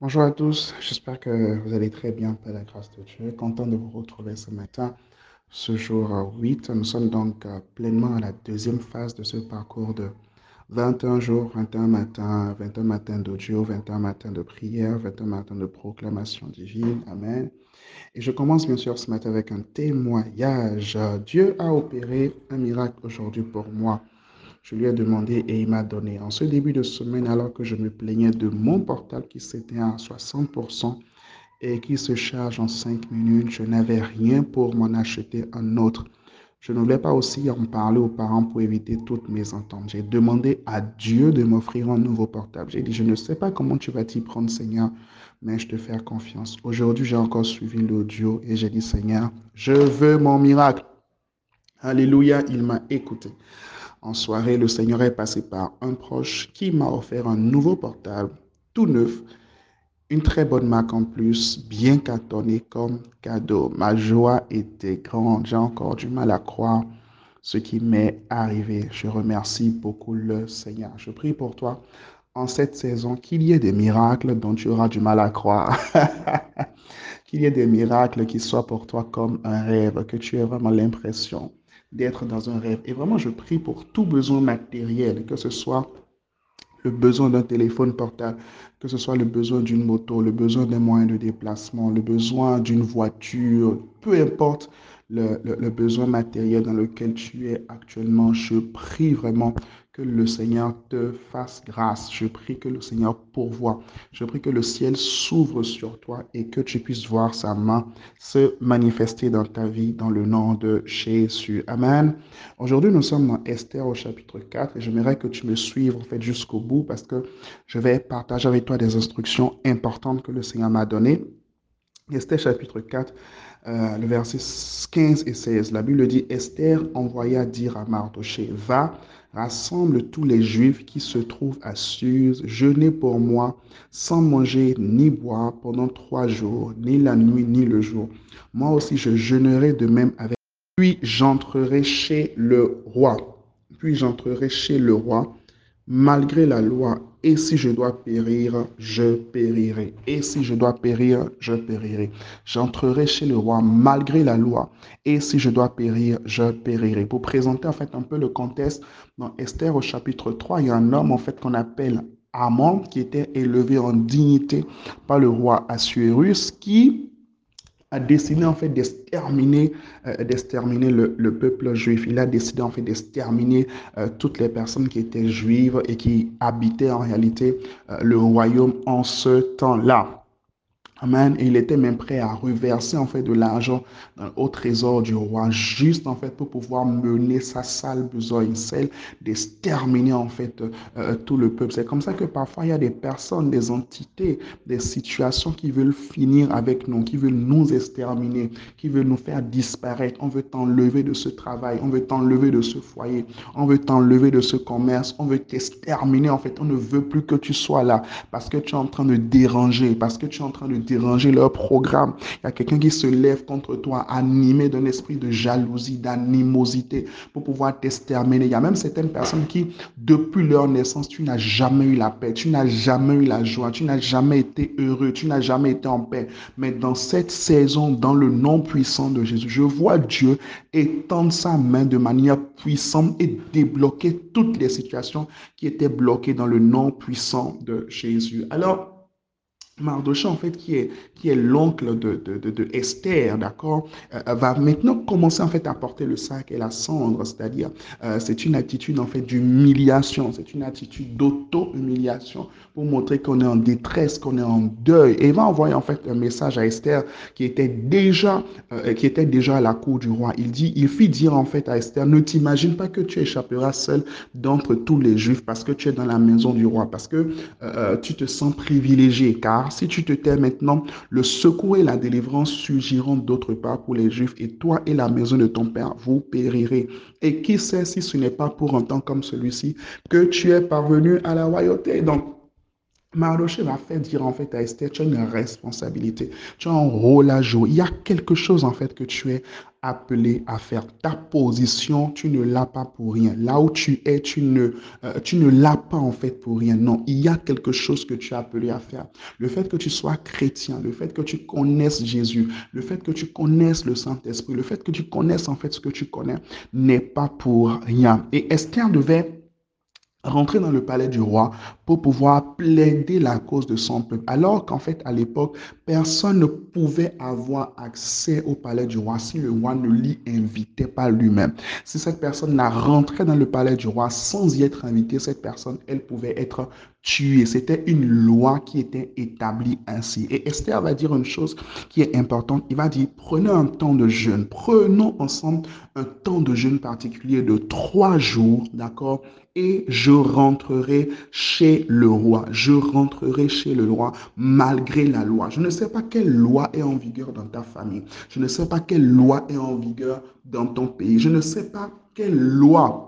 Bonjour à tous, j'espère que vous allez très bien par la grâce de Dieu. Content de vous retrouver ce matin, ce jour 8. Nous sommes donc euh, pleinement à la deuxième phase de ce parcours de 21 jours, 21 matins, 21 matins d'audio, 21 matins de prière, 21 matins de proclamation divine. Amen. Et je commence bien sûr ce matin avec un témoignage. Dieu a opéré un miracle aujourd'hui pour moi. Je lui ai demandé et il m'a donné. En ce début de semaine, alors que je me plaignais de mon portable qui s'éteint à 60% et qui se charge en 5 minutes, je n'avais rien pour m'en acheter un autre. Je ne voulais pas aussi en parler aux parents pour éviter toutes mes ententes. J'ai demandé à Dieu de m'offrir un nouveau portable. J'ai dit, je ne sais pas comment tu vas t'y prendre, Seigneur, mais je te fais confiance. Aujourd'hui, j'ai encore suivi l'audio et j'ai dit, Seigneur, je veux mon miracle. Alléluia, il m'a écouté. En soirée, le Seigneur est passé par un proche qui m'a offert un nouveau portable, tout neuf, une très bonne marque en plus, bien cartonné comme cadeau. Ma joie était grande. J'ai encore du mal à croire ce qui m'est arrivé. Je remercie beaucoup le Seigneur. Je prie pour toi en cette saison qu'il y ait des miracles dont tu auras du mal à croire. qu'il y ait des miracles qui soient pour toi comme un rêve, que tu aies vraiment l'impression d'être dans un rêve. Et vraiment, je prie pour tout besoin matériel, que ce soit le besoin d'un téléphone portable, que ce soit le besoin d'une moto, le besoin d'un moyen de déplacement, le besoin d'une voiture, peu importe le, le, besoin matériel dans lequel tu es actuellement, je prie vraiment que le Seigneur te fasse grâce. Je prie que le Seigneur pourvoie. Je prie que le ciel s'ouvre sur toi et que tu puisses voir sa main se manifester dans ta vie dans le nom de Jésus. Amen. Aujourd'hui, nous sommes dans Esther au chapitre 4 et j'aimerais que tu me suives en fait jusqu'au bout parce que je vais partager avec toi des instructions importantes que le Seigneur m'a données. Esther chapitre 4, euh, le verset 15 et 16. La Bible dit, Esther envoya dire à Mardoché, va, rassemble tous les Juifs qui se trouvent à Suse, jeûnez pour moi, sans manger ni boire pendant trois jours, ni la nuit ni le jour. Moi aussi je jeûnerai de même avec. Puis j'entrerai chez le roi. Puis j'entrerai chez le roi, malgré la loi et si je dois périr, je périrai. Et si je dois périr, je périrai. J'entrerai chez le roi malgré la loi. Et si je dois périr, je périrai. Pour présenter en fait un peu le contexte, dans Esther au chapitre 3, il y a un homme en fait qu'on appelle Amon qui était élevé en dignité par le roi Assuérus qui a décidé en fait d'exterminer euh, d'exterminer le, le, peuple juif. Il a décidé en fait d'exterminer euh, toutes les personnes qui étaient juives et qui habitaient en réalité euh, le royaume en ce temps-là. Amen. Et il était même prêt à reverser en fait de l'argent au trésor du roi, juste en fait pour pouvoir mener sa sale besogne, celle d'exterminer en fait euh, tout le peuple. C'est comme ça que parfois il y a des personnes, des entités, des situations qui veulent finir avec nous, qui veulent nous exterminer, qui veulent nous faire disparaître. On veut t'enlever de ce travail, on veut t'enlever de ce foyer, on veut t'enlever de ce commerce, on veut t'exterminer en fait. On ne veut plus que tu sois là parce que tu es en train de déranger, parce que tu es en train de déranger leur programme. Il y a quelqu'un qui se lève contre toi, animé d'un esprit de jalousie, d'animosité, pour pouvoir t'exterminer. Il y a même certaines personnes qui, depuis leur naissance, tu n'as jamais eu la paix, tu n'as jamais eu la joie, tu n'as jamais été heureux, tu n'as jamais été en paix. Mais dans cette saison, dans le nom puissant de Jésus, je vois Dieu étendre sa main de manière puissante et débloquer toutes les situations qui étaient bloquées dans le nom puissant de Jésus. Alors, Mardoché, en fait, qui est, qui est l'oncle de, de, de, Esther, d'accord, euh, va maintenant commencer, en fait, à porter le sac et la cendre, c'est-à-dire, euh, c'est une attitude, en fait, d'humiliation, c'est une attitude d'auto-humiliation pour montrer qu'on est en détresse, qu'on est en deuil. Et il va envoyer, en fait, un message à Esther qui était déjà, euh, qui était déjà à la cour du roi. Il dit, il fit dire, en fait, à Esther, ne t'imagine pas que tu échapperas seul d'entre tous les Juifs parce que tu es dans la maison du roi, parce que tu te sens privilégié, car si tu te tais maintenant, le secours et la délivrance surgiront d'autre part pour les Juifs, et toi et la maison de ton Père, vous périrez. Et qui sait si ce n'est pas pour un temps comme celui-ci que tu es parvenu à la royauté? Donc, Mardoché va faire dire en fait à Esther, tu as une responsabilité, tu as un rôle à jouer. Il y a quelque chose en fait que tu es appelé à faire. Ta position, tu ne l'as pas pour rien. Là où tu es, tu ne, euh, l'as pas en fait pour rien. Non, il y a quelque chose que tu es appelé à faire. Le fait que tu sois chrétien, le fait que tu connaisses Jésus, le fait que tu connaisses le Saint-Esprit, le fait que tu connaisses en fait ce que tu connais n'est pas pour rien. Et Esther devait rentrer dans le palais du roi pour pouvoir plaider la cause de son peuple. Alors qu'en fait, à l'époque, personne ne pouvait avoir accès au palais du roi si le roi ne l'y invitait pas lui-même. Si cette personne n'a rentré dans le palais du roi sans y être invitée, cette personne, elle pouvait être tuée. C'était une loi qui était établie ainsi. Et Esther va dire une chose qui est importante. Il va dire, prenez un temps de jeûne. Prenons ensemble un temps de jeûne particulier de trois jours, d'accord? Et je rentrerai chez le roi. Je rentrerai chez le roi malgré la loi. Je ne sais pas quelle loi est en vigueur dans ta famille. Je ne sais pas quelle loi est en vigueur dans ton pays. Je ne sais pas quelle loi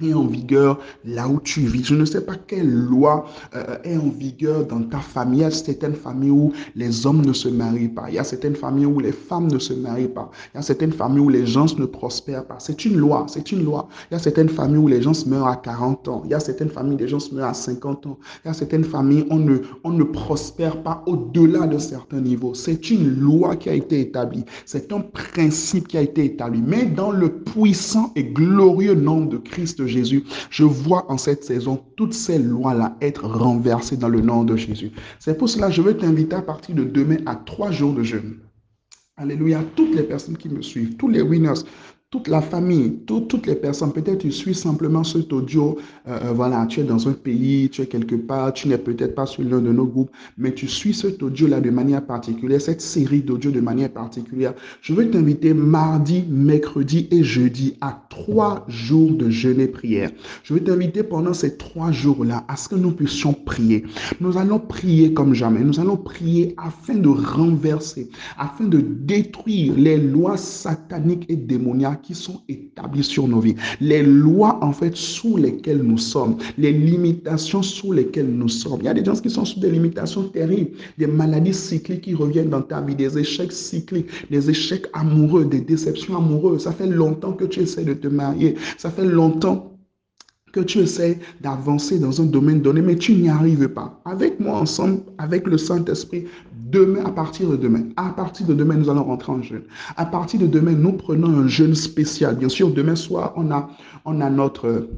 est en vigueur là où tu vis. Je ne sais pas quelle loi euh, est en vigueur dans ta famille. Il y a certaines familles où les hommes ne se marient pas. Il y a certaines familles où les femmes ne se marient pas. Il y a certaines familles où les gens ne prospèrent pas. C'est une loi, c'est une loi. Il y a certaines familles où les gens se meurent à 40 ans. Il y a certaines familles où les gens se meurent à 50 ans. Il y a certaines familles où on ne, on ne prospère pas au-delà de certains niveaux. C'est une loi qui a été établie. C'est un principe qui a été établi. Mais dans le puissant et glorieux nom de Christ Jésus, je vois en cette saison toutes ces lois-là être renversées dans le nom de Jésus. C'est pour cela que je veux t'inviter à partir de demain à trois jours de jeûne. Alléluia. Toutes les personnes qui me suivent, tous les winners, toute la famille, toutes les personnes. Peut-être tu suis simplement cet audio. Euh, euh, voilà, tu es dans un pays, tu es quelque part, tu n'es peut-être pas sur l'un de nos groupes, mais tu suis cet audio-là de manière particulière, cette série d'audio de manière particulière. Je veux t'inviter mardi, mercredi et jeudi à trois jours de jeûne et prière. Je veux t'inviter pendant ces trois jours-là à ce que nous puissions prier. Nous allons prier comme jamais. Nous allons prier afin de renverser, afin de détruire les lois sataniques et démoniaques qui sont établies sur nos vies, les lois en fait sous lesquelles nous sommes, les limitations sous lesquelles nous sommes. Il y a des gens qui sont sous des limitations terribles, des maladies cycliques qui reviennent dans ta vie, des échecs cycliques, des échecs amoureux, des déceptions amoureuses. Ça fait longtemps que tu essaies de te marier, ça fait longtemps que tu essaies d'avancer dans un domaine donné, mais tu n'y arrives pas. Avec moi ensemble, avec le Saint-Esprit, demain, à partir de demain, à partir de demain, nous allons rentrer en jeûne. À partir de demain, nous prenons un jeûne spécial. Bien sûr, demain soir, on a, on a notre,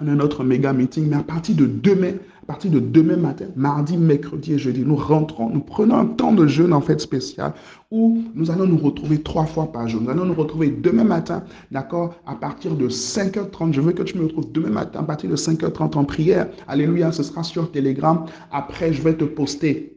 on a notre méga meeting, mais à partir de demain, à partir de demain matin, mardi, mercredi et jeudi, nous rentrons, nous prenons un temps de jeûne en fait spécial où nous allons nous retrouver trois fois par jour. Nous allons nous retrouver demain matin, d'accord, à partir de 5h30. Je veux que tu me retrouves demain matin à partir de 5h30 en prière. Alléluia, ce sera sur Telegram. Après, je vais te poster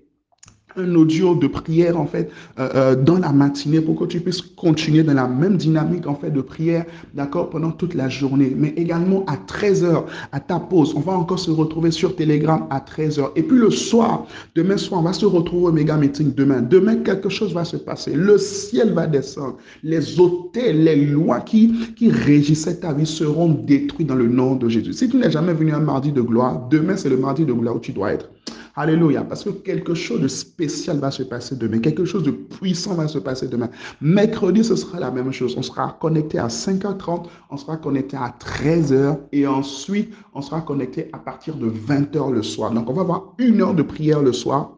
un audio de prière en fait euh, euh, dans la matinée pour que tu puisses continuer dans la même dynamique en fait de prière, d'accord, pendant toute la journée. Mais également à 13h, à ta pause, on va encore se retrouver sur Telegram à 13h. Et puis le soir, demain soir, on va se retrouver au méga meeting demain. Demain, quelque chose va se passer. Le ciel va descendre. Les hôtels, les lois qui, qui régissaient ta vie seront détruits dans le nom de Jésus. Si tu n'es jamais venu un mardi de gloire, demain c'est le mardi de gloire où tu dois être. Alléluia. Parce que quelque chose de spécial va se passer demain. Quelque chose de puissant va se passer demain. Mercredi, ce sera la même chose. On sera connecté à 5h30, on sera connecté à 13h et ensuite, on sera connecté à partir de 20h le soir. Donc, on va avoir une heure de prière le soir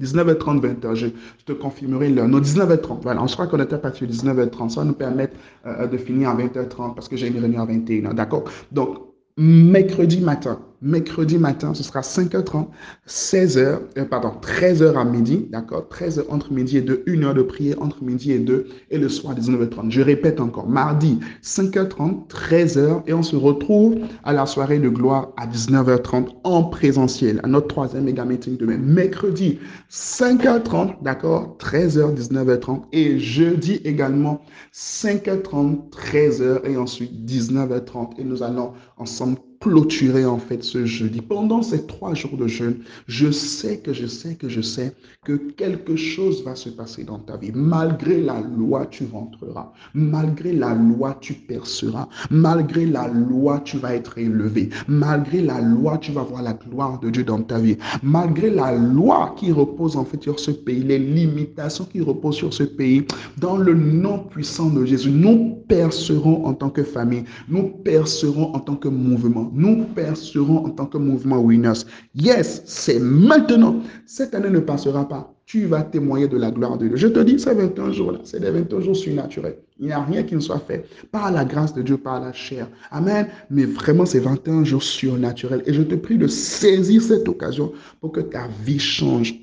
19h30, 20h, je, te confirmerai l'heure. Non, 19h30. Voilà, on sera connecté à partir de 19h30. Ça va nous permettre euh, de finir à 20h30 parce que j'ai une réunion à 21h. D'accord? Donc, mercredi matin, mercredi matin, ce sera 5h30, 16h, euh, pardon, 13h à midi, d'accord 13h entre midi et 2, une heure de prière entre midi et 2, et le soir 19h30. Je répète encore, mardi, 5h30, 13h, et on se retrouve à la soirée de gloire à 19h30 en présentiel, à notre troisième méga meeting demain. Mercredi, 5h30, d'accord 13h, 19h30, et jeudi également, 5h30, 13h, et ensuite 19h30, et nous allons ensemble clôturer en fait ce jeudi. Pendant ces trois jours de jeûne, je sais que je sais que je sais que quelque chose va se passer dans ta vie. Malgré la loi, tu rentreras. Malgré la loi, tu perceras. Malgré la loi, tu vas être élevé. Malgré la loi, tu vas voir la gloire de Dieu dans ta vie. Malgré la loi qui repose en fait sur ce pays, les limitations qui reposent sur ce pays, dans le nom puissant de Jésus, nous percerons en tant que famille. Nous percerons en tant que mouvement nous percerons en tant que mouvement Winners. Yes, c'est maintenant. Cette année ne passera pas. Tu vas témoigner de la gloire de Dieu. Je te dis, ces 21 jours-là, c'est des 21 jours surnaturels. Il n'y a rien qui ne soit fait par la grâce de Dieu, par la chair. Amen. Mais vraiment, c'est 21 jours surnaturels. Et je te prie de saisir cette occasion pour que ta vie change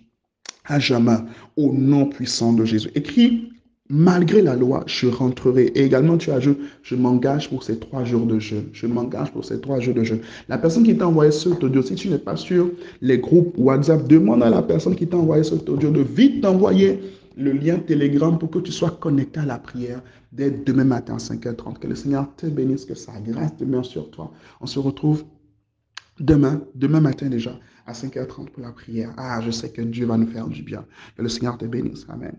à jamais au nom puissant de Jésus. Écris Malgré la loi, je rentrerai. Et également, tu as je, je m'engage pour ces trois jours de jeûne. Je m'engage pour ces trois jours de jeûne. La personne qui t'a envoyé ce audio, si tu n'es pas sûr, les groupes WhatsApp, demande à la personne qui t'a envoyé ce audio de vite t'envoyer le lien Telegram pour que tu sois connecté à la prière dès demain matin à 5h30. Que le Seigneur te bénisse, que sa grâce demeure sur toi. On se retrouve demain, demain matin déjà, à 5h30 pour la prière. Ah, je sais que Dieu va nous faire du bien. Que le Seigneur te bénisse. Amen.